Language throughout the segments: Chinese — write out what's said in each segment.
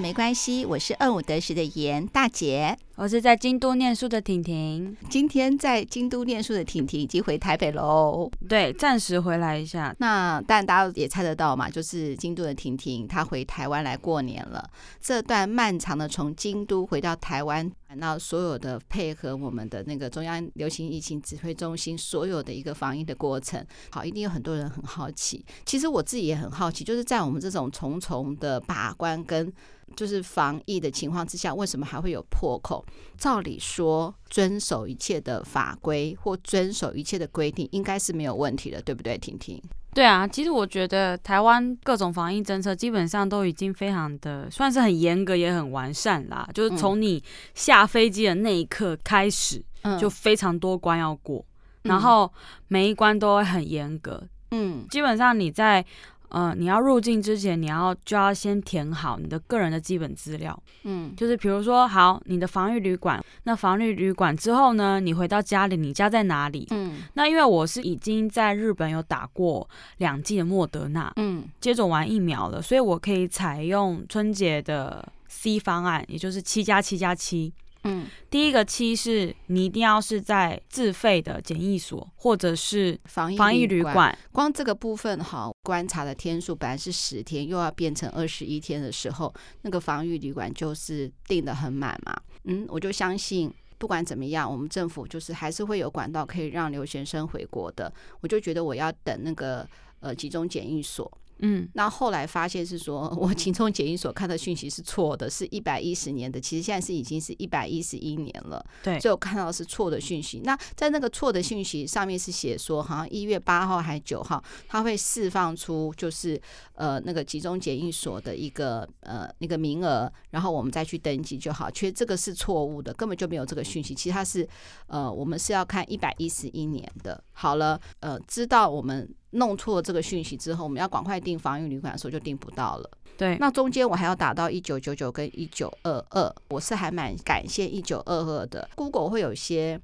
没关系，我是二五得十的严大姐。我是在京都念书的婷婷，今天在京都念书的婷婷已经回台北喽。对，暂时回来一下。那但大家也猜得到嘛，就是京都的婷婷她回台湾来过年了。这段漫长的从京都回到台湾，那所有的配合我们的那个中央流行疫情指挥中心所有的一个防疫的过程，好，一定有很多人很好奇。其实我自己也很好奇，就是在我们这种重重的把关跟。就是防疫的情况之下，为什么还会有破口？照理说，遵守一切的法规或遵守一切的规定，应该是没有问题的，对不对？婷婷？对啊，其实我觉得台湾各种防疫政策基本上都已经非常的算是很严格，也很完善啦。就是从你下飞机的那一刻开始，就非常多关要过，然后每一关都会很严格。嗯，基本上你在。嗯、呃，你要入境之前，你要就要先填好你的个人的基本资料。嗯，就是比如说，好，你的防疫旅馆，那防疫旅馆之后呢，你回到家里，你家在哪里？嗯，那因为我是已经在日本有打过两剂的莫德纳，嗯，接种完疫苗了，所以我可以采用春节的 C 方案，也就是七加七加七。嗯，第一个期是你一定要是在自费的检疫所或者是防疫防疫旅馆，光这个部分哈，观察的天数本来是十天，又要变成二十一天的时候，那个防疫旅馆就是订的很满嘛。嗯，我就相信不管怎么样，我们政府就是还是会有管道可以让留学生回国的。我就觉得我要等那个呃集中检疫所。嗯，那后来发现是说，我集中检疫所看的讯息是错的，是一百一十年的，其实现在是已经是一百一十一年了。对，所以我看到是错的讯息。那在那个错的讯息上面是写说，好像一月八号还是九号，他会释放出就是呃那个集中检疫所的一个呃那个名额，然后我们再去登记就好。其实这个是错误的，根本就没有这个讯息。其实它是呃我们是要看一百一十一年的。好了，呃，知道我们。弄错了这个讯息之后，我们要赶快订防疫旅馆的时候就订不到了。对，那中间我还要打到一九九九跟一九二二，我是还蛮感谢一九二二的。Google 会有一些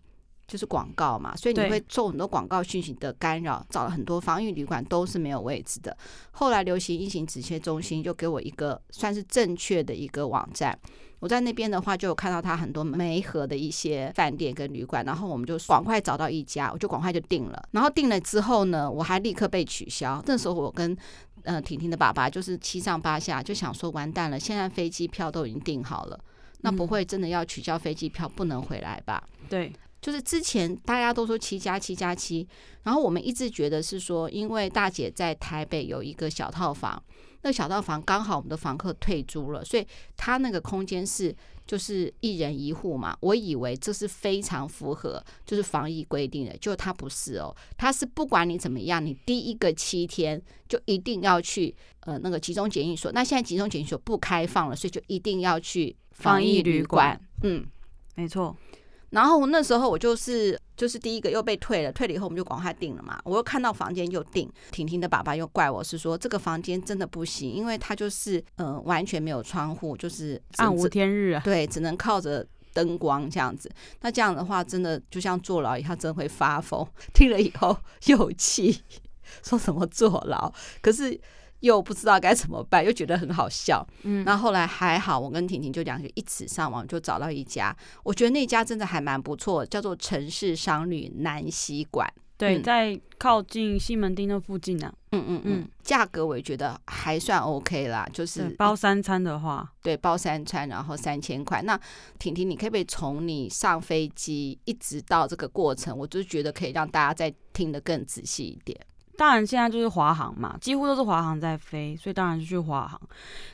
就是广告嘛，所以你会受很多广告讯息的干扰，找了很多防疫旅馆都是没有位置的。后来流行疫情指挥中心就给我一个算是正确的一个网站。我在那边的话，就有看到他很多梅河的一些饭店跟旅馆，然后我们就赶快找到一家，我就赶快就订了。然后订了之后呢，我还立刻被取消。那时候我跟呃婷婷的爸爸就是七上八下，就想说完蛋了，现在飞机票都已经订好了，那不会真的要取消飞机票不能回来吧？对，就是之前大家都说七加七加七，然后我们一直觉得是说，因为大姐在台北有一个小套房。那小套房刚好我们的房客退租了，所以他那个空间是就是一人一户嘛。我以为这是非常符合就是防疫规定的，就他不是哦，他是不管你怎么样，你第一个七天就一定要去呃那个集中检疫所。那现在集中检疫所不开放了，所以就一定要去防疫旅馆。嗯，没错。然后那时候我就是就是第一个又被退了，退了以后我们就赶快订了嘛。我又看到房间又订，婷婷的爸爸又怪我是说这个房间真的不行，因为它就是嗯、呃、完全没有窗户，就是暗无天日啊。对，只能靠着灯光这样子。那这样的话真的就像坐牢一样，真会发疯。听了以后又气，说什么坐牢？可是。又不知道该怎么办，又觉得很好笑。嗯，那后，后来还好，我跟婷婷就两个一起上网，就找到一家。我觉得那家真的还蛮不错，叫做城市商旅南西馆。对，在靠近西门町那附近呢、啊。嗯嗯嗯，价格我也觉得还算 OK 啦，就是包三餐的话，对，包三餐，然后三千块。那婷婷，你可不可以从你上飞机一直到这个过程，我就觉得可以让大家再听得更仔细一点。当然，现在就是华航嘛，几乎都是华航在飞，所以当然就去华航。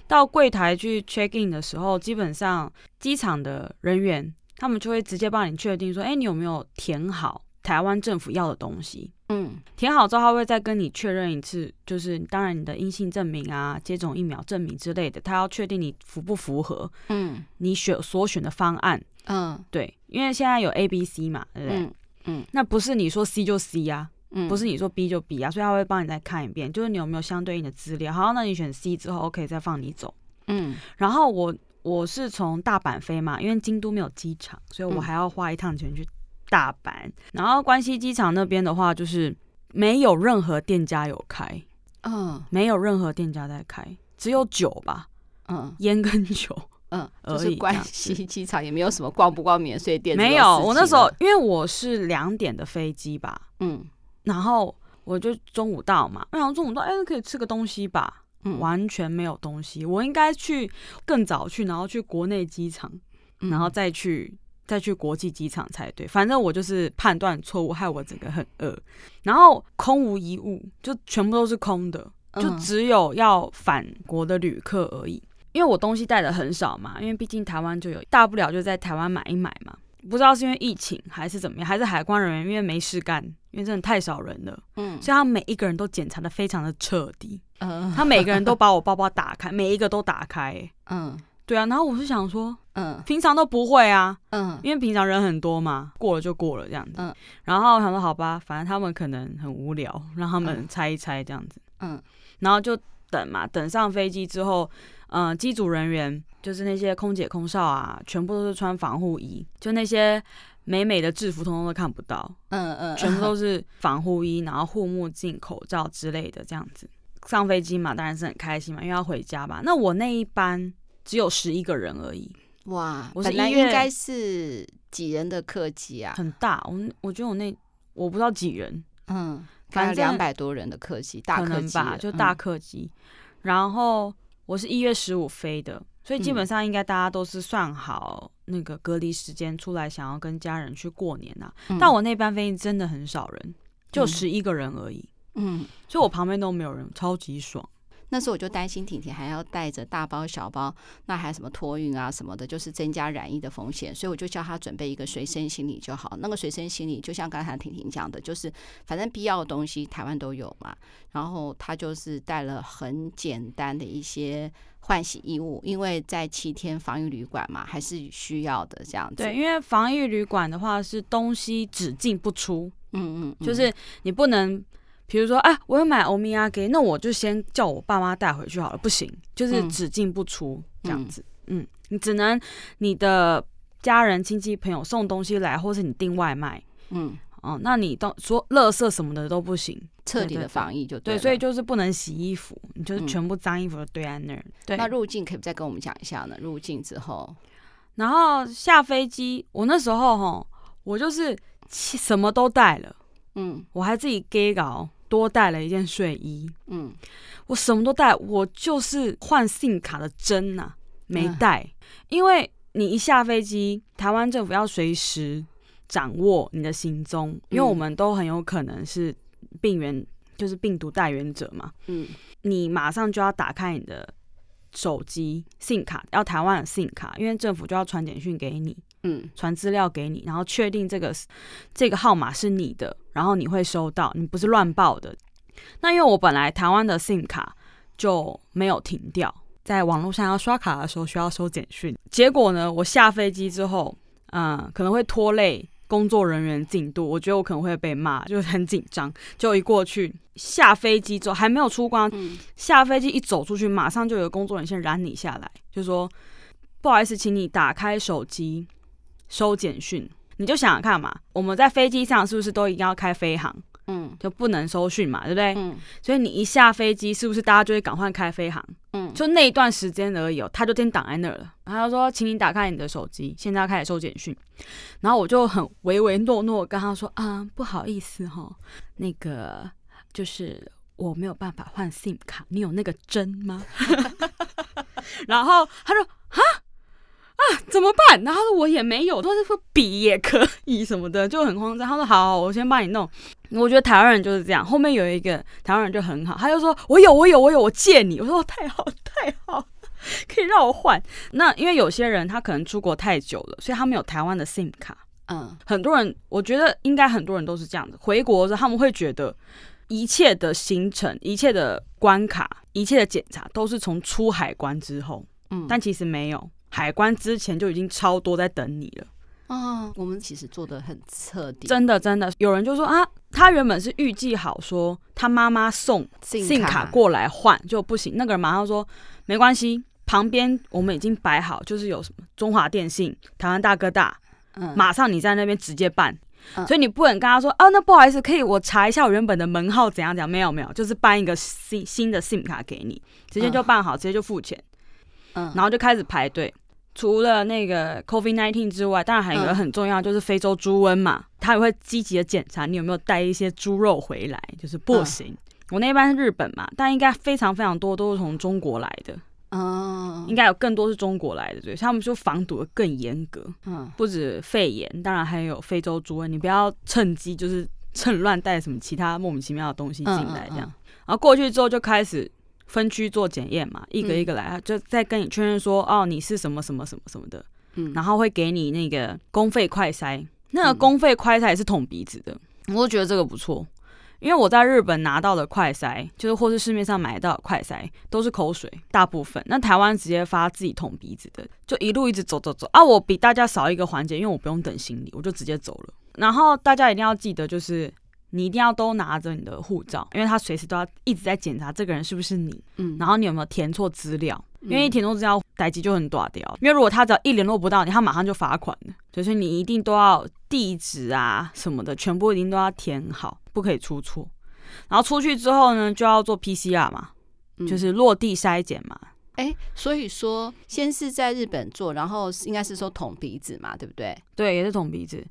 到柜台去 check in 的时候，基本上机场的人员他们就会直接帮你确定说，哎，你有没有填好台湾政府要的东西？嗯，填好之后，他会再跟你确认一次，就是当然你的阴性证明啊、接种疫苗证明之类的，他要确定你符不符合。嗯，你选所选的方案。嗯，对，因为现在有 A、B、C 嘛，对不对？嗯，嗯，那不是你说 C 就 C 呀、啊。不是你说 B 就 B 啊，所以他会帮你再看一遍，就是你有没有相对应的资料。好，那你选 C 之后，OK，再放你走。嗯，然后我我是从大阪飞嘛，因为京都没有机场，所以我还要花一趟钱去大阪。嗯、然后关西机场那边的话，就是没有任何店家有开，嗯，没有任何店家在开，只有酒吧。嗯，烟跟酒，嗯，就是关西机场也没有什么逛不逛免税店。没有，我那时候因为我是两点的飞机吧，嗯，然后我就中午到嘛，然后中午到，哎，可以吃个东西吧。嗯，完全没有东西，我应该去更早去，然后去国内机场，然后再去再去国际机场才对。反正我就是判断错误，害我整个很饿，然后空无一物，就全部都是空的，就只有要返国的旅客而已。因为我东西带的很少嘛，因为毕竟台湾就有，大不了就在台湾买一买嘛。不知道是因为疫情还是怎么样，还是海关人员因为没事干，因为真的太少人了，嗯，所以他每一个人都检查的非常的彻底。嗯，他每个人都把我包包打开，每一个都打开。嗯，对啊，然后我是想说，嗯，平常都不会啊，嗯，因为平常人很多嘛，过了就过了这样子。嗯，然后我想说好吧，反正他们可能很无聊，让他们猜一猜这样子。嗯，然后就等嘛，等上飞机之后，嗯，机组人员就是那些空姐空少啊，全部都是穿防护衣，就那些美美的制服通通都看不到。嗯嗯，全部都是防护衣，然后护目镜、口罩之类的这样子。上飞机嘛，当然是很开心嘛，因为要回家吧。那我那一班只有十一个人而已。哇，我本来应该是几人的客机啊？很大，我我觉得我那我不知道几人，嗯，反正两百多人的客机，大客机吧，就大客机。嗯、然后我是一月十五飞的，所以基本上应该大家都是算好那个隔离时间出来，想要跟家人去过年啊。嗯、但我那班飞机真的很少人，就十一个人而已。嗯，所以我旁边都没有人，超级爽。那时候我就担心婷婷还要带着大包小包，那还有什么托运啊什么的，就是增加染疫的风险，所以我就叫她准备一个随身行李就好。那个随身行李就像刚才婷婷讲的，就是反正必要的东西台湾都有嘛。然后她就是带了很简单的一些换洗衣物，因为在七天防疫旅馆嘛，还是需要的这样子。对，因为防疫旅馆的话是东西只进不出，嗯嗯，就是你不能。比如说，啊，我要买欧米亚给，那我就先叫我爸妈带回去好了。不行，就是只进不出这样子。嗯，嗯，你只能你的家人、亲戚、朋友送东西来，或是你订外卖。嗯，哦，那你都说垃圾什么的都不行，彻底的防疫就对，对。所以就是不能洗衣服，你就是全部脏衣服都堆在那儿。对，那入境可以再跟我们讲一下呢？入境之后，然后下飞机，我那时候哈，我就是什么都带了。嗯，我还自己给搞。多带了一件睡衣，嗯，我什么都带，我就是换 SIM 卡的针呐、啊，没带，嗯、因为你一下飞机，台湾政府要随时掌握你的行踪，嗯、因为我们都很有可能是病源，就是病毒带源者嘛，嗯，你马上就要打开你的手机 SIM 卡，要台湾的 SIM 卡，因为政府就要传简讯给你。嗯，传资料给你，然后确定这个这个号码是你的，然后你会收到，你不是乱报的。那因为我本来台湾的 SIM 卡就没有停掉，在网络上要刷卡的时候需要收简讯。结果呢，我下飞机之后，嗯，可能会拖累工作人员进度，我觉得我可能会被骂，就很紧张。就一过去下飞机之后还没有出关，嗯、下飞机一走出去，马上就有工作人员先拦你下来，就说不好意思，请你打开手机。收简讯，你就想想看嘛，我们在飞机上是不是都一定要开飞航？嗯，就不能收讯嘛，对不对？嗯，所以你一下飞机，是不是大家就会赶快开飞航？嗯，就那一段时间而已哦，他就先挡在那儿了。然后他说，请你打开你的手机，现在要开始收简讯。然后我就很唯唯诺诺跟他说啊，不好意思哈、哦，那个就是我没有办法换 SIM 卡，你有那个针吗？然后他说哈。啊，怎么办？然后说我也没有，他说笔也可以什么的，就很慌张。他说好，好，我先帮你弄。我觉得台湾人就是这样。后面有一个台湾人就很好，他就说我有，我有，我有，我借你。我说太好，太好，可以让我换。那因为有些人他可能出国太久了，所以他们有台湾的 SIM 卡。嗯，很多人我觉得应该很多人都是这样子。回国的时候他们会觉得一切的行程、一切的关卡、一切的检查都是从出海关之后。嗯，但其实没有。海关之前就已经超多在等你了啊！我们其实做的很彻底，真的真的。有人就说啊，他原本是预计好说他妈妈送 SIM 卡过来换就不行，那个人马上说没关系，旁边我们已经摆好，就是有什么中华电信、台湾大哥大，嗯，马上你在那边直接办，嗯、所以你不能跟他说啊，那不好意思，可以我查一下我原本的门号怎样怎样？没有没有，就是办一个新新的 SIM 卡给你，直接就办好，嗯、直接就付钱。嗯，然后就开始排队。除了那个 COVID-19 之外，当然还有一个很重要，就是非洲猪瘟嘛，他也会积极的检查你有没有带一些猪肉回来，就是不行。嗯、我那班是日本嘛，但应该非常非常多都是从中国来的，哦，应该有更多是中国来的，对，他们就防堵的更严格，嗯，不止肺炎，当然还有非洲猪瘟，你不要趁机就是趁乱带什么其他莫名其妙的东西进来这样，嗯。嗯嗯、然后过去之后就开始。分区做检验嘛，一个一个来，嗯、就再跟你确认说，哦，你是什么什么什么什么的，嗯，然后会给你那个公费快筛，那个公费快筛也是捅鼻子的，我都觉得这个不错，因为我在日本拿到的快筛，就是或是市面上买到的快筛都是口水，大部分，那台湾直接发自己捅鼻子的，就一路一直走走走，啊，我比大家少一个环节，因为我不用等行李，我就直接走了，然后大家一定要记得就是。你一定要都拿着你的护照，因为他随时都要一直在检查这个人是不是你，嗯，然后你有没有填错资料，因为一填错资料，代志就很短掉。因为如果他只要一联络不到你，他马上就罚款了。所以你一定都要地址啊什么的，全部一定都要填好，不可以出错。然后出去之后呢，就要做 PCR 嘛，就是落地筛检嘛。哎、嗯，所以说先是在日本做，然后应该是说捅鼻子嘛，对不对？对，也是捅鼻子。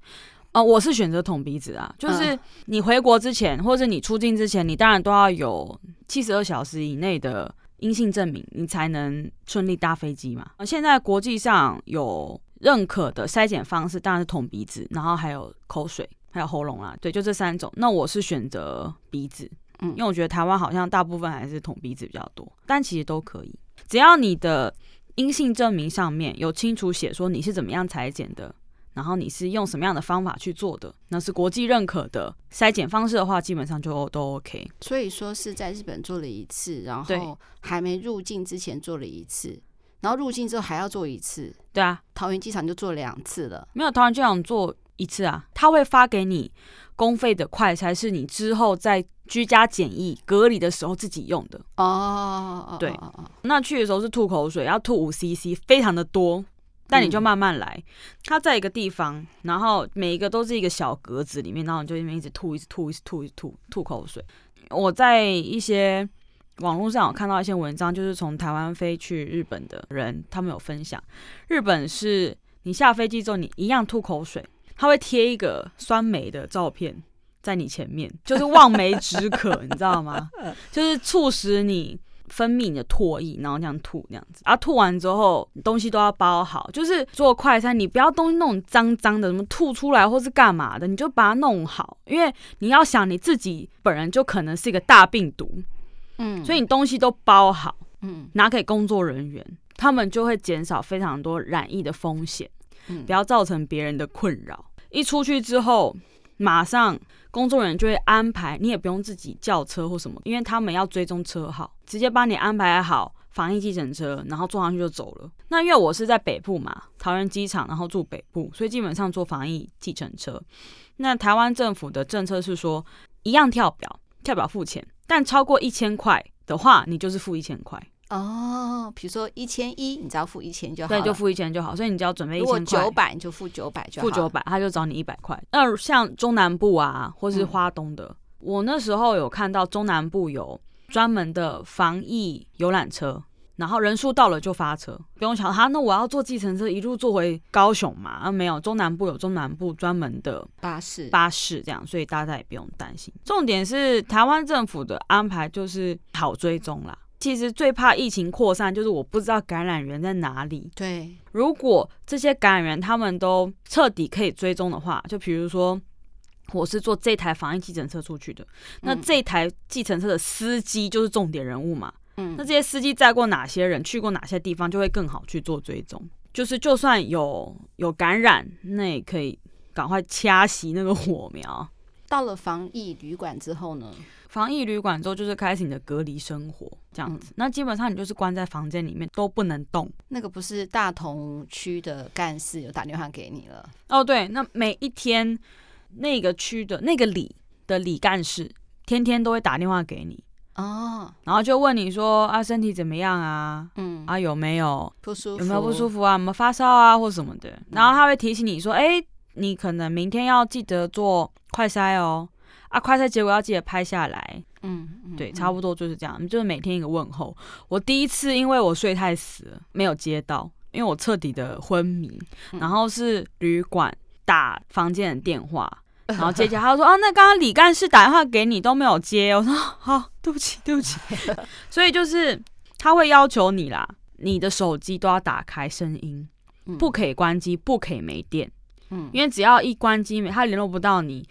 哦、呃，我是选择捅鼻子啊，就是你回国之前，或者你出境之前，你当然都要有七十二小时以内的阴性证明，你才能顺利搭飞机嘛。现在国际上有认可的筛检方式，当然是捅鼻子，然后还有口水，还有喉咙啦，对，就这三种。那我是选择鼻子，嗯，因为我觉得台湾好像大部分还是捅鼻子比较多，但其实都可以，只要你的阴性证明上面有清楚写说你是怎么样裁剪的。然后你是用什么样的方法去做的？那是国际认可的筛检方式的话，基本上就都 OK。所以说是在日本做了一次，然后还没入境之前做了一次，然后入境之后还要做一次。对啊，桃园机场就做两次了。没有桃园机场做一次啊，他会发给你公费的快筛，是你之后在居家检疫隔离的时候自己用的。哦，对，那去的时候是吐口水，要吐五 CC，非常的多。但你就慢慢来，它在一个地方，然后每一个都是一个小格子里面，然后你就一直吐，一直吐，一直吐，一直吐，吐口水。我在一些网络上有看到一些文章，就是从台湾飞去日本的人，他们有分享，日本是你下飞机之后，你一样吐口水，他会贴一个酸梅的照片在你前面，就是望梅止渴，你知道吗？就是促使你。分泌你的唾液，然后这样吐这样子，啊，吐完之后东西都要包好，就是做快餐，你不要东西弄脏脏的，什么吐出来或是干嘛的，你就把它弄好，因为你要想你自己本人就可能是一个大病毒，嗯，所以你东西都包好，嗯，拿给工作人员，他们就会减少非常多染疫的风险，嗯，不要造成别人的困扰。一出去之后，马上。工作人员就会安排，你也不用自己叫车或什么，因为他们要追踪车号，直接帮你安排好防疫计程车，然后坐上去就走了。那因为我是在北部嘛，桃园机场，然后住北部，所以基本上坐防疫计程车。那台湾政府的政策是说，一样跳表，跳表付钱，但超过一千块的话，你就是付一千块。哦，比如说一千一，你只要付一千就好，对，就付一千就好。所以你只要准备一千块。如果九百，你就付九百就好。付九百，他就找你一百块。那像中南部啊，或是花东的，嗯、我那时候有看到中南部有专门的防疫游览车，然后人数到了就发车，不用想哈，那我要坐计程车一路坐回高雄嘛？啊，没有，中南部有中南部专门的巴士，巴士这样，所以大家也不用担心。重点是台湾政府的安排就是好追踪啦。其实最怕疫情扩散，就是我不知道感染源在哪里。对，如果这些感染源他们都彻底可以追踪的话，就比如说我是坐这台防疫计程车出去的，那这台计程车的司机就是重点人物嘛。嗯，那这些司机载过哪些人，去过哪些地方，就会更好去做追踪。就是就算有有感染，那也可以赶快掐熄那个火苗。到了防疫旅馆之后呢？防疫旅馆之后就是开始你的隔离生活，这样子。嗯、那基本上你就是关在房间里面都不能动。那个不是大同区的干事有打电话给你了？哦，对，那每一天那个区的那个里的里干事天天都会打电话给你哦，然后就问你说啊身体怎么样啊？嗯啊有没有不舒服？有没有不舒服啊？有没有发烧啊或什么的？然后他会提醒你说，哎、欸，你可能明天要记得做快筛哦。啊，快筛结果要记得拍下来，嗯，对，差不多就是这样，就是每天一个问候。我第一次因为我睡太死了，没有接到，因为我彻底的昏迷，然后是旅馆打房间的电话，然后接起来他说啊，那刚刚李干事打电话给你都没有接，我说好，对不起，对不起。所以就是他会要求你啦，你的手机都要打开声音，不可以关机，不可以没电，嗯，因为只要一关机，他联络不到你。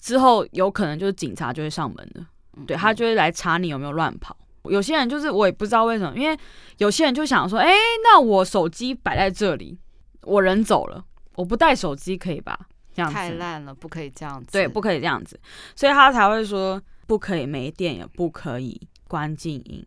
之后有可能就是警察就会上门了，对，他就会来查你有没有乱跑。有些人就是我也不知道为什么，因为有些人就想说，哎，那我手机摆在这里，我人走了，我不带手机可以吧？这样子太烂了，不可以这样子。对，不可以这样子，所以他才会说不可以没电，也不可以关静音，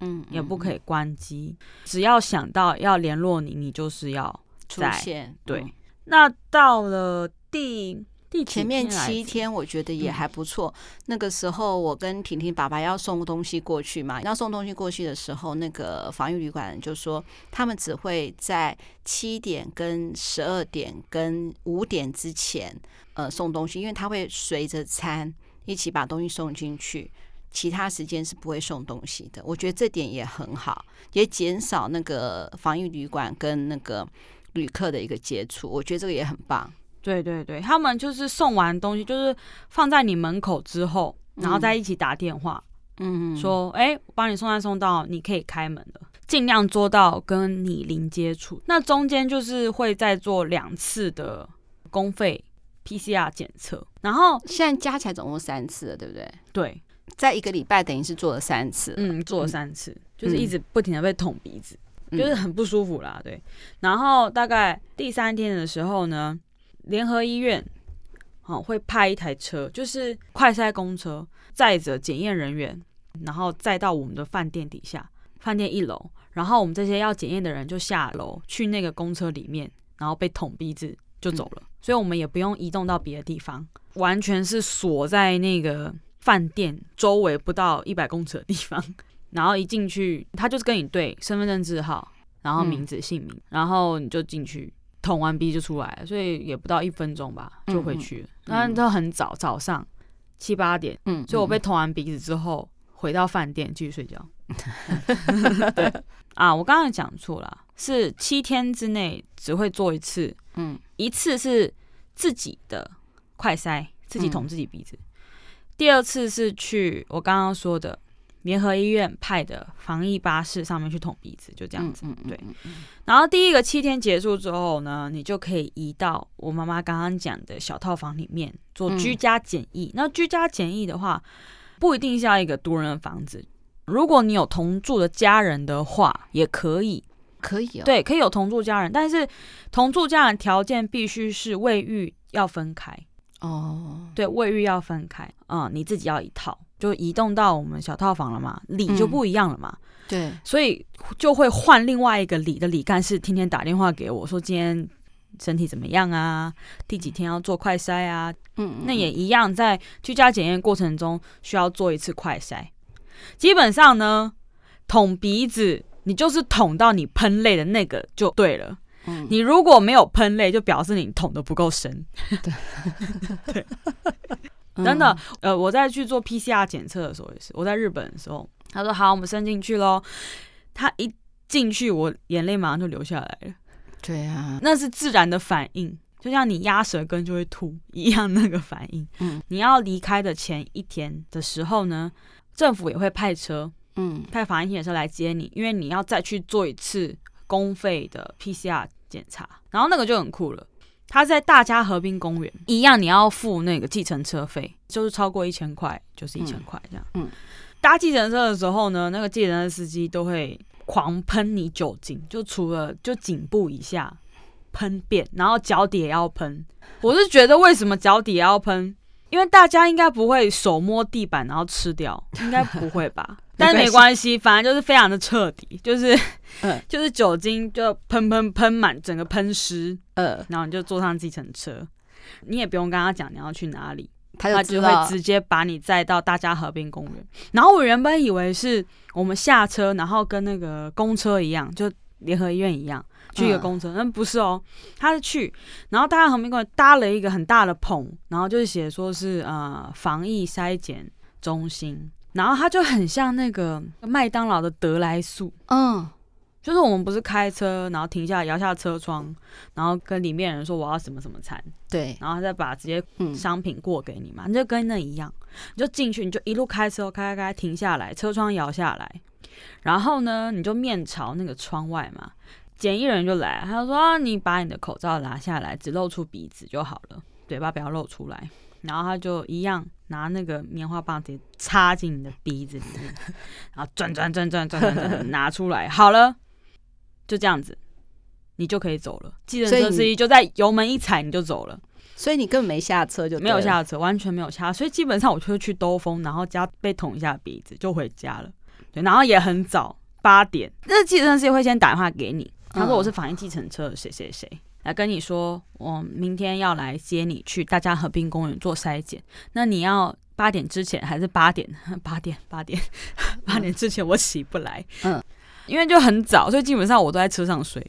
嗯，也不可以关机。只要想到要联络你，你就是要出现。对，那到了第。前面七天我觉得也还不错。那个时候我跟婷婷爸爸要送东西过去嘛，要送东西过去的时候，那个防疫旅馆就说他们只会在七点跟十二点跟五点之前呃送东西，因为他会随着餐一起把东西送进去，其他时间是不会送东西的。我觉得这点也很好，也减少那个防疫旅馆跟那个旅客的一个接触，我觉得这个也很棒。对对对，他们就是送完东西，就是放在你门口之后，然后再一起打电话，嗯，说，哎，我帮你送餐送到，你可以开门了，尽量做到跟你零接触。那中间就是会再做两次的公费 PCR 检测，然后现在加起来总共三次了，对不对？对，在一个礼拜等于是做了三次，嗯，做了三次，嗯，就是一直不停的被捅鼻子，嗯，就是很不舒服啦，对。然后大概第三天的时候呢，联合医院，好，会派一台车，就是快筛公车，载着检验人员，然后再到我们的饭店底下，饭店一楼，然后我们这些要检验的人就下楼去那个公车里面，然后被捅鼻子就走了，所以我们也不用移动到别的地方，完全是锁在那个饭店周围不到一百公尺的地方，然后一进去，他就是跟你对身份证字号，然后名字姓名，然后你就进去。捅完鼻就出来了，所以也不到一分钟吧，就回去了。那、嗯、都很早，早上七八点。嗯，所以我被捅完鼻子之后，回到饭店继续睡觉。对啊，我刚刚讲错了，是七天之内只会做一次。嗯，一次是自己的快塞，自己捅自己鼻子。嗯、第二次是去我刚刚说的。联合医院派的防疫巴士上面去捅鼻子，就这样子。对，然后第一个七天结束之后呢，你就可以移到我妈妈刚刚讲的小套房里面做居家检疫。那居家检疫的话，不一定是要一个独人的房子，如果你有同住的家人的话，也可以，可以。对，可以有同住家人，但是同住家人条件必须是卫浴要分开。哦，对，卫浴要分开。嗯，你自己要一套。就移动到我们小套房了嘛，里就不一样了嘛，嗯、对，所以就会换另外一个里的里干事，天天打电话给我说今天身体怎么样啊，第几天要做快筛啊，嗯，那也一样，在居家检验过程中需要做一次快筛。基本上呢，捅鼻子你就是捅到你喷泪的那个就对了，嗯，你如果没有喷泪，就表示你捅的不够深，对，对。真的，呃，我在去做 PCR 检测的时候也是，我在日本的时候，他说好，我们伸进去喽。他一进去，我眼泪马上就流下来了。对啊，那是自然的反应，就像你压舌根就会吐一样那个反应。嗯，你要离开的前一天的时候呢，政府也会派车，嗯，派防疫车来接你，因为你要再去做一次公费的 PCR 检查，然后那个就很酷了。他在大家河滨公园一样，你要付那个计程车费，就是超过一千块就是一千块这样。嗯，搭计程车的时候呢，那个计程车司机都会狂喷你酒精，就除了就颈部以下喷遍，然后脚底也要喷。我是觉得为什么脚底也要喷？因为大家应该不会手摸地板然后吃掉，应该不会吧？但是没关系，反正就是非常的彻底，就是，嗯，就是酒精就喷喷喷满整个喷湿，呃，然后你就坐上计程车，你也不用跟他讲你要去哪里，他就会直接把你载到大家河滨公园。然后我原本以为是我们下车，然后跟那个公车一样，就联合医院一样去一个公车，那不是哦，他是去，然后大佳河滨公园搭了一个很大的棚，然后就是写说是呃防疫筛检中心。然后它就很像那个麦当劳的德来速，嗯，就是我们不是开车，然后停下来摇下车窗，然后跟里面人说我要什么什么餐，对，然后再把直接商品过给你嘛，你就跟那一样，你就进去，你就一路开车开开开，停下来，车窗摇下来，然后呢，你就面朝那个窗外嘛。检疫人就来，他就说啊，你把你的口罩拿下来，只露出鼻子就好了，嘴巴不要露出来。然后他就一样拿那个棉花棒直接插进你的鼻子里面，然后转转转转转转转拿出来，好了，就这样子，你就可以走了。计程车司机就在油门一踩你就走了，所以你根本没下车就，没有下车，完全没有下。所以基本上我就会去兜风，然后加被捅一下鼻子就回家了。对，然后也很早，八点，那计程车司机会先打电话给你。他说：“我是防疫计程车，谁谁谁来跟你说，我明天要来接你去大家河滨公园做筛检。那你要八点之前还是八点？八点八点 八点之前我起不来，嗯，因为就很早，所以基本上我都在车上睡。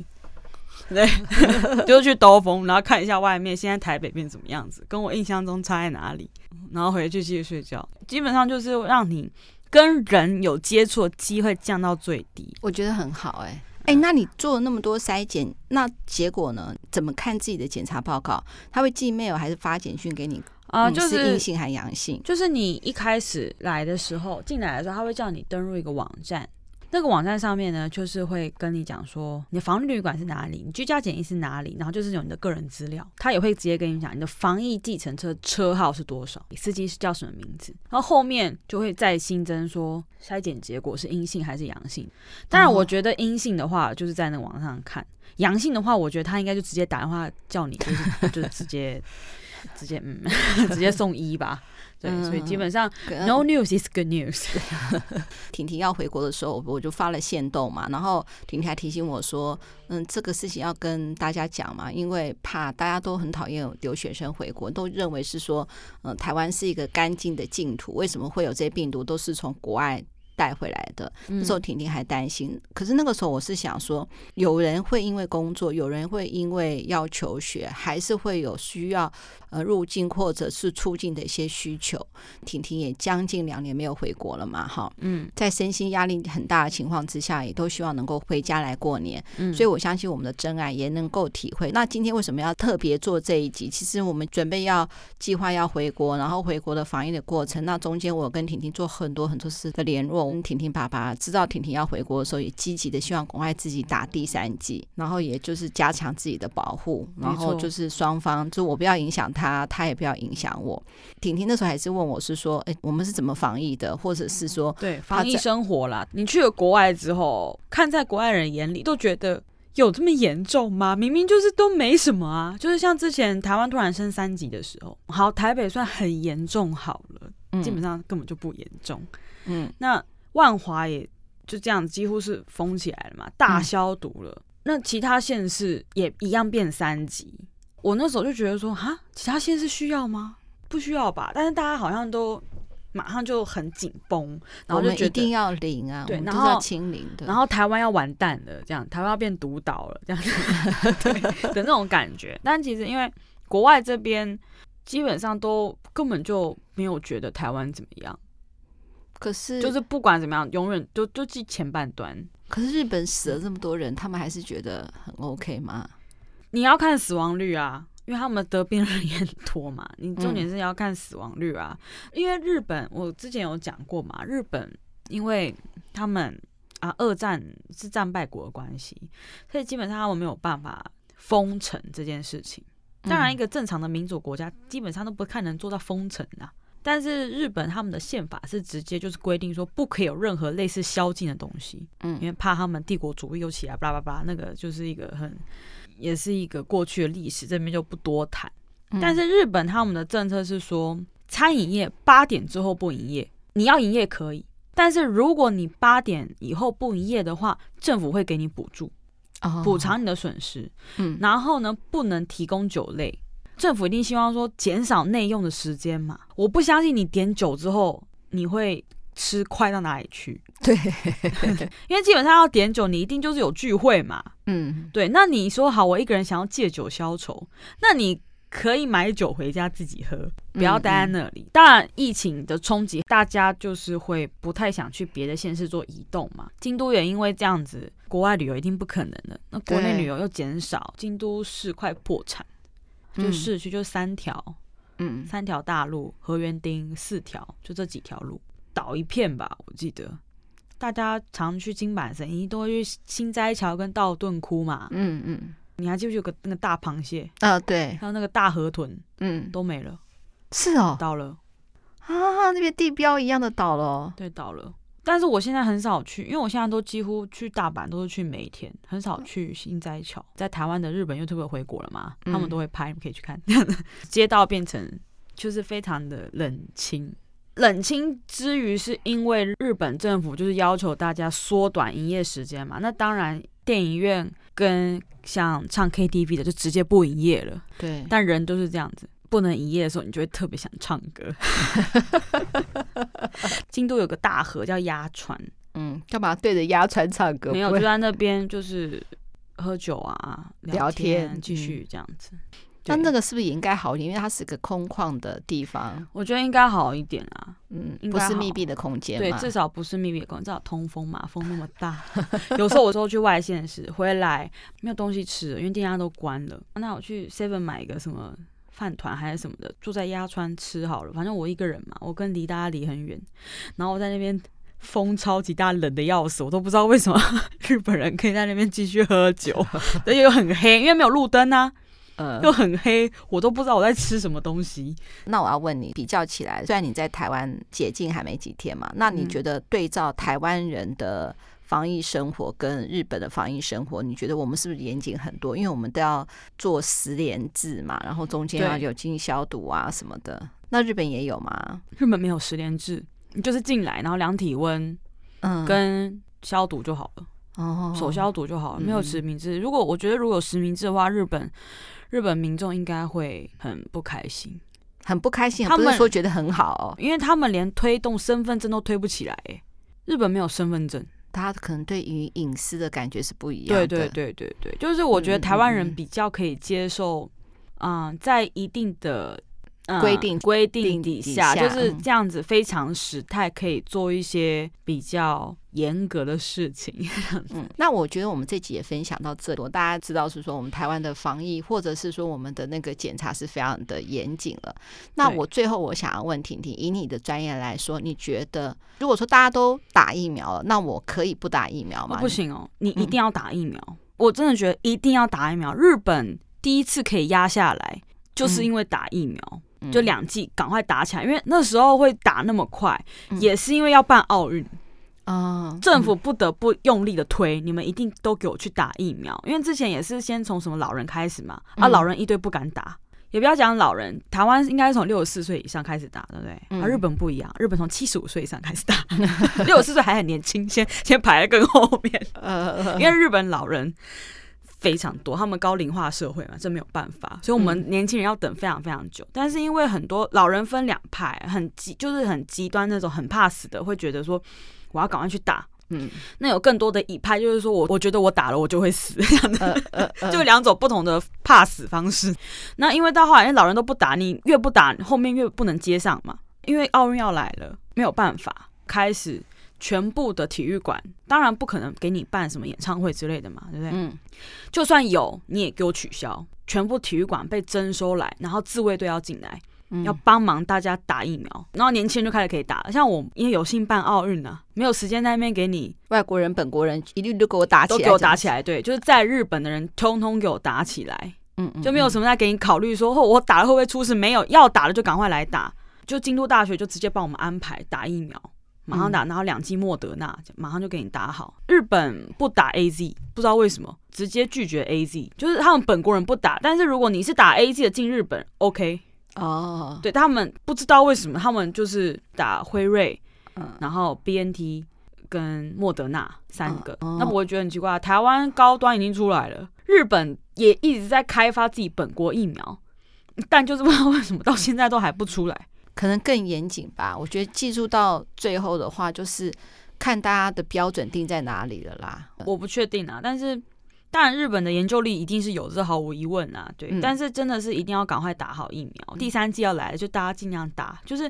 对，就去兜风，然后看一下外面现在台北变怎么样子，跟我印象中差在哪里，然后回去继续睡觉。基本上就是让你跟人有接触的机会降到最低，我觉得很好哎、欸。”哎、欸，那你做了那么多筛检，那结果呢？怎么看自己的检查报告？他会寄 mail 还是发简讯给你？啊，就是阴性还阳性？就是你一开始来的时候，进来的时候，他会叫你登入一个网站。那个网站上面呢，就是会跟你讲说你的防疫旅馆是哪里，你居家检疫是哪里，然后就是有你的个人资料。他也会直接跟你讲你的防疫计程车车号是多少，你司机是叫什么名字，然后后面就会再新增说筛检结果是阴性还是阳性。当然，我觉得阴性的话就是在那个网上看，阳性的话，我觉得他应该就直接打电话叫你，就是 就是直接直接嗯 直接送医吧。对，所以基本上、嗯、no news is good news。婷婷要回国的时候，我就发了限动嘛，然后婷婷还提醒我说，嗯，这个事情要跟大家讲嘛，因为怕大家都很讨厌留学生回国，都认为是说，嗯，台湾是一个干净的净土，为什么会有这些病毒都是从国外带回来的？那时候婷婷还担心，可是那个时候我是想说，有人会因为工作，有人会因为要求学，还是会有需要。呃，入境或者是出境的一些需求，婷婷也将近两年没有回国了嘛，哈，嗯，在身心压力很大的情况之下，也都希望能够回家来过年，嗯，所以我相信我们的真爱也能够体会。那今天为什么要特别做这一集？其实我们准备要计划要回国，然后回国的防疫的过程，那中间我有跟婷婷做很多很多次的联络，跟婷婷爸爸知道婷婷要回国的时候，也积极的希望赶快自己打第三剂，然后也就是加强自己的保护，然后就是双方就我不要影响。他他也不要影响我。婷婷那时候还是问我是说，哎、欸，我们是怎么防疫的，或者是说对防疫生活啦。你去了国外之后，看在国外人眼里都觉得有这么严重吗？明明就是都没什么啊，就是像之前台湾突然升三级的时候，好，台北算很严重好了，嗯、基本上根本就不严重。嗯，那万华也就这样，几乎是封起来了嘛，大消毒了。嗯、那其他县市也一样变三级。我那时候就觉得说，哈，其他县市需要吗？不需要吧。但是大家好像都马上就很紧绷，然后就觉得一定要零啊，对，然后要清零的，然后台湾要完蛋了，这样台湾要变独岛了，这样子对的那种感觉。但其实因为国外这边基本上都根本就没有觉得台湾怎么样，可是就是不管怎么样，永远都都记前半段。可是日本死了这么多人，他们还是觉得很 OK 吗？你要看死亡率啊，因为他们得病人也很多嘛。你重点是要看死亡率啊，嗯、因为日本我之前有讲过嘛，日本因为他们啊二战是战败国的关系，所以基本上他们没有办法封城这件事情。当然，一个正常的民主国家基本上都不看能做到封城啊。但是日本他们的宪法是直接就是规定说不可以有任何类似宵禁的东西，嗯，因为怕他们帝国主义又起来，巴拉巴拉，那个就是一个很。也是一个过去的历史，这边就不多谈。但是日本他们的政策是说，餐饮业八点之后不营业，你要营业可以，但是如果你八点以后不营业的话，政府会给你补助，补偿你的损失。嗯，然后呢，不能提供酒类，政府一定希望说减少内用的时间嘛。我不相信你点酒之后你会。吃快到哪里去？对，因为基本上要点酒，你一定就是有聚会嘛。嗯，对。那你说好，我一个人想要借酒消愁，那你可以买酒回家自己喝，不要待在那里。嗯嗯、当然，疫情的冲击，大家就是会不太想去别的县市做移动嘛。京都也因为这样子，国外旅游一定不可能的。那国内旅游又减少，京都市快破产，就市区就三条，嗯，三条大路，河园町四条，就这几条路倒一片吧。我记得大家常去金板神，一定都会去新斋桥跟道顿窟嘛。嗯嗯。你还记不记得有个那个大螃蟹？啊，对，还有那个大河豚，嗯，都没了。是哦，倒了啊！那边地标一样的倒了，对，倒了。但是我现在很少去，因为我现在都几乎去大阪都是去梅田，很少去新斋桥。在台湾的日本 YouTube 回国了嘛，嗯、他们都会拍，可以去看。街道变成就是非常的冷清，冷清之余是因为日本政府就是要求大家缩短营业时间嘛。那当然，电影院跟像唱 KTV 的就直接不营业了，对。但人都是这样子，不能营业的时候，你就会特别想唱歌。京都有个大河叫鸭川，嗯，干嘛对着鸭川唱歌？没有，就在那边就是喝酒啊，聊天，继续这样子。但那个是不是也应该好一点？因为它是个空旷的地方，我觉得应该好一点啊。嗯，不是密闭的空间，对，至少不是密闭的空间，至少通风嘛，风那么大。有时候我说去外县市回来没有东西吃，因为店家都关了。那我去 Seven 买一个什么饭团还是什么的，住在鸭川吃好了。反正我一个人嘛，我跟离大家离很远，然后我在那边风超级大，冷的要死，我都不知道为什么 日本人可以在那边继续喝酒，而且又很黑，因为没有路灯啊。呃，又很黑，我都不知道我在吃什么东西。那我要问你，比较起来，虽然你在台湾解禁还没几天嘛，那你觉得对照台湾人的防疫生活跟日本的防疫生活，你觉得我们是不是严谨很多？因为我们都要做十连制嘛，然后中间要有进行消毒啊什么的。那日本也有吗？日本没有十连制，你就是进来然后量体温，嗯，跟消毒就好了。哦，手消毒就好了，没有实名制。如果我觉得如果有实名制的话，日本。日本民众应该会很不开心，很不开心。他们不是说觉得很好哦，因为他们连推动身份证都推不起来。日本没有身份证，他可能对于隐私的感觉是不一样的。对对对对对，就是我觉得台湾人比较可以接受，嗯，嗯，在一定的。规定规定底下就是这样子，非常时态可以做一些比较严格的事情。嗯，那我觉得我们这集也分享到这里，大家知道是说我们台湾的防疫，或者是说我们的那个检查是非常的严谨了。那我最后我想要问婷婷，以你的专业来说，你觉得如果说大家都打疫苗了，那我可以不打疫苗吗？不行哦，你一定要打疫苗。嗯，我真的觉得一定要打疫苗。日本第一次可以压下来，就是因为打疫苗。嗯。就两剂，赶快打起来，因为那时候会打那么快，嗯、也是因为要办奥运。啊，嗯、政府不得不用力的推，你们一定都给我去打疫苗，因为之前也是先从什么老人开始嘛，啊，老人一堆不敢打，嗯、也不要讲老人，台湾应该是从六十四岁以上开始打，对不对？嗯、啊，日本不一样，日本从七十五岁以上开始打，六十四岁还很年轻，先先排在更后面，因为日本老人。非常多，他们高龄化社会嘛，这没有办法，所以我们年轻人要等非常非常久。嗯、但是因为很多老人分两派，很极就是很极端那种很怕死的，会觉得说我要赶快去打。嗯，那有更多的乙派，就是说我我觉得我打了我就会死这样的，呃呃呃、就两种不同的怕死方式。那因为到后来，因为老人都不打，你越不打，后面越不能接上嘛。因为奥运要来了，没有办法开始。全部的体育馆当然不可能给你办什么演唱会之类的嘛，对不对？嗯，就算有，你也给我取消。全部体育馆被征收来，然后自卫队要进来，嗯、要帮忙大家打疫苗，然后年轻人就开始可以打了。像我因为有幸办奥运呢，没有时间在那边给你外国人、本国人一律都给我打起来，都给我打起来。对，就是在日本的人通通给我打起来。嗯，就没有什么在给你考虑说，哦，我打了会不会出事？没有，要打了就赶快来打。就京都大学就直接帮我们安排打疫苗。马上打，然后两剂莫德纳，马上就给你打好。日本不打 AZ，不知道为什么，直接拒绝 AZ，就是他们本国人不打。但是如果你是打 AZ 的进日本，OK 哦，对他们不知道为什么，他们就是打辉瑞，嗯，然后 BNT 跟莫德纳三个，那我会觉得很奇怪。台湾高端已经出来了，日本也一直在开发自己本国疫苗，但就是不知道为什么到现在都还不出来。可能更严谨吧，我觉得技术到最后的话，就是看大家的标准定在哪里了啦。我不确定啊，但是当然，日本的研究力一定是有，这毫无疑问啊。对，嗯、但是真的是一定要赶快打好疫苗，第三季要来了，就大家尽量打，就是。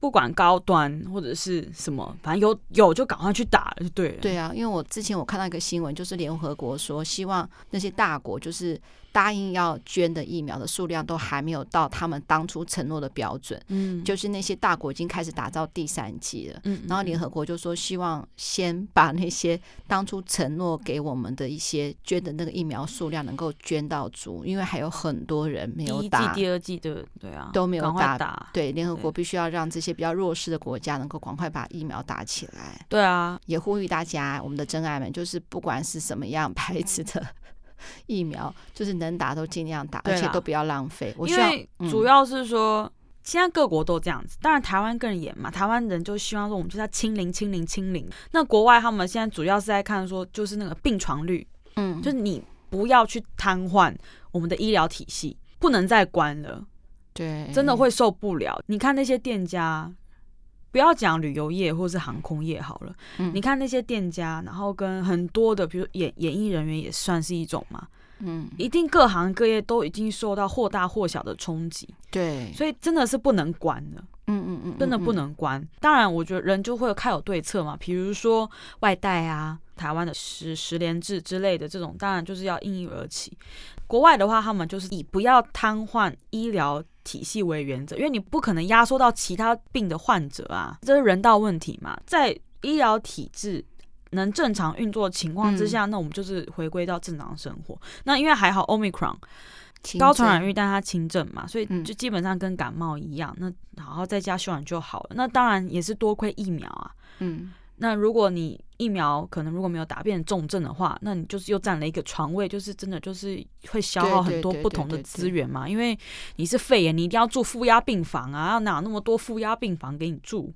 不管高端或者是什么，反正有有就赶快去打，就对了。对啊，因为我之前我看到一个新闻，就是联合国说，希望那些大国就是。答应要捐的疫苗的数量都还没有到他们当初承诺的标准，嗯，就是那些大国已经开始打造第三季了，嗯，然后联合国就说希望先把那些当初承诺给我们的一些捐的那个疫苗数量能够捐到足，因为还有很多人没有打，第一剂、第二季的，对啊，都没有打，打。对，联合国必须要让这些比较弱势的国家能够赶快把疫苗打起来，对啊，也呼吁大家，我们的真爱们，就是不管是什么样牌子的。疫苗就是能打都尽量打，而且都不要浪费。我因为主要是说，嗯、现在各国都这样子，当然台湾更严嘛。台湾人就希望说，我们就是要清零、清零、清零。那国外他们现在主要是在看说，就是那个病床率，嗯，就是你不要去瘫痪我们的医疗体系，不能再关了。对，真的会受不了。你看那些店家。不要讲旅游业或是航空业好了，嗯，你看那些店家，然后跟很多的，比如演演艺人员也算是一种嘛，嗯，一定各行各业都已经受到或大或小的冲击，对，所以真的是不能关的，嗯嗯嗯，真的不能关。当然，我觉得人就会有开有对策嘛，比如说外带啊，台湾的十十连制之类的这种，当然就是要应运而起。国外的话，他们就是以不要瘫痪医疗体系为原则，因为你不可能压缩到其他病的患者啊，这是人道问题嘛。在医疗体制能正常运作的情况之下，嗯、那我们就是回归到正常生活。那因为还好，Omicron 高传染率，但它轻症嘛，所以就基本上跟感冒一样。嗯、那好好在家休养就好了。那当然也是多亏疫苗啊。嗯。那如果你疫苗可能如果没有打变成重症的话，那你就是又占了一个床位，就是真的就是会消耗很多不同的资源嘛。因为你是肺炎，你一定要住负压病房啊，要哪有那么多负压病房给你住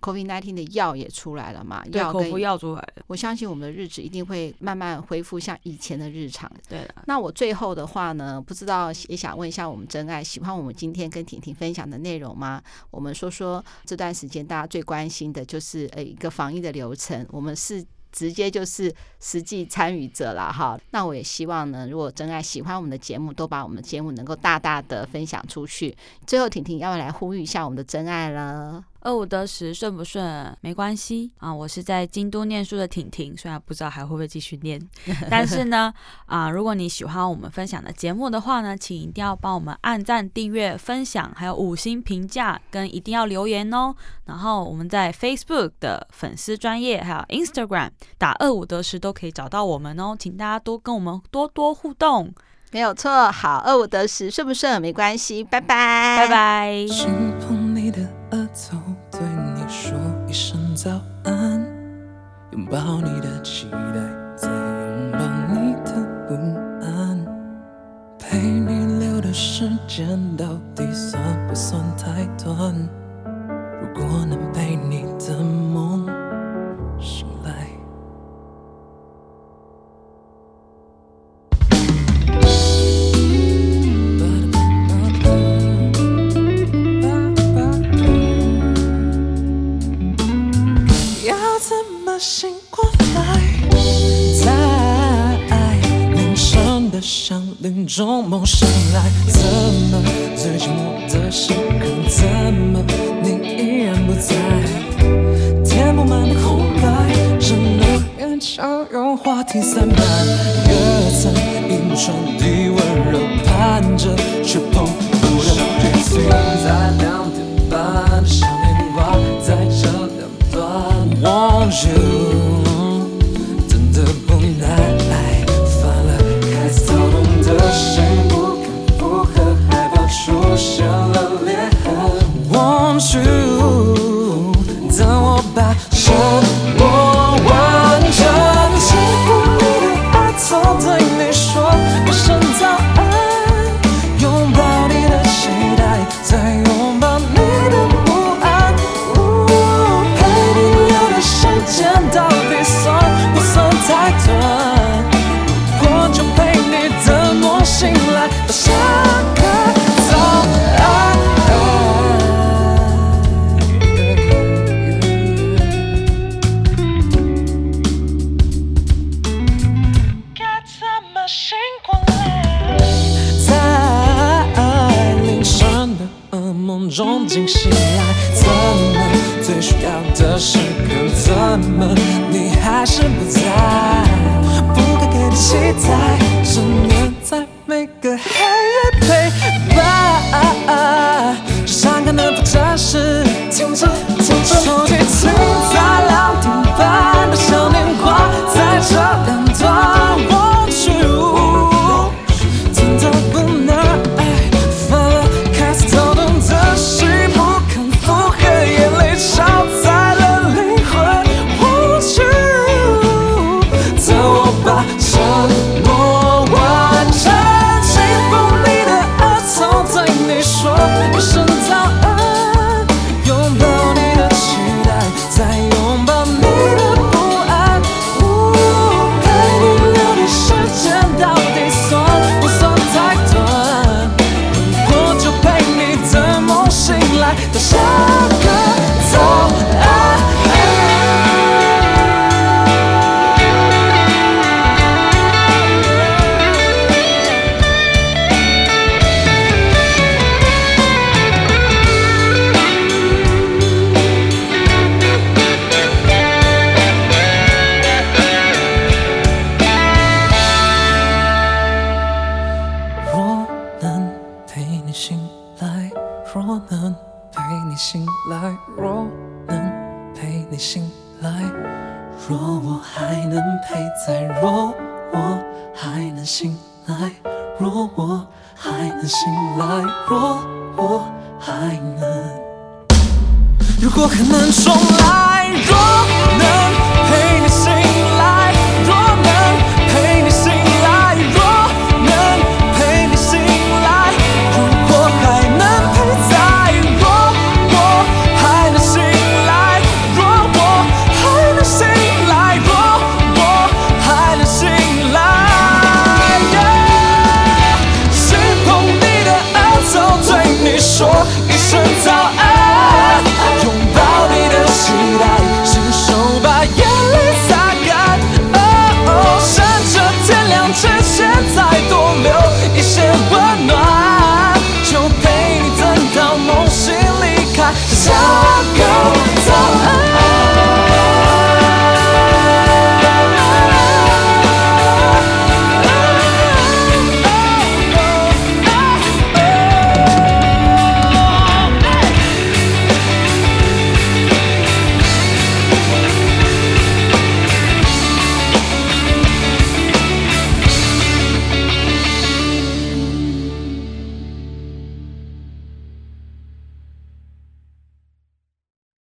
？COVID-19 的药也出来了嘛？对，口服药出来了。我相信我们的日子一定会慢慢恢复像以前的日常。对了，那我最后的话呢，不知道也想问一下我们真爱，喜欢我们今天跟婷婷分享的内容吗？我们说说这段时间大家最关心的就是呃一个防疫的流程，我们是。直接就是实际参与者了哈，那我也希望呢，如果真爱喜欢我们的节目，都把我们的节目能够大大的分享出去。最后，婷婷要不要来呼吁一下我们的真爱了？二五得十顺不顺没关系啊，我是在京都念书的婷婷，虽然不知道还会不会继续念，但是呢啊，如果你喜欢我们分享的节目的话呢，请一定要帮我们按赞、订阅、分享，还有五星评价，跟一定要留言哦。然后我们在 Facebook 的粉丝专业，还有 Instagram 打二五得十都可以找到我们哦，请大家多跟我们多多互动，没有错。好，二五得十顺不顺没关系，拜拜，拜拜。你的额头对你说一声早安，拥抱你的期待，再拥抱你的不安。陪你留的时间到底算不算太短？如果能梦醒来，怎么最寂寞的时刻，怎么你依然不在？填不满的空白，只能勉强用话题塞满。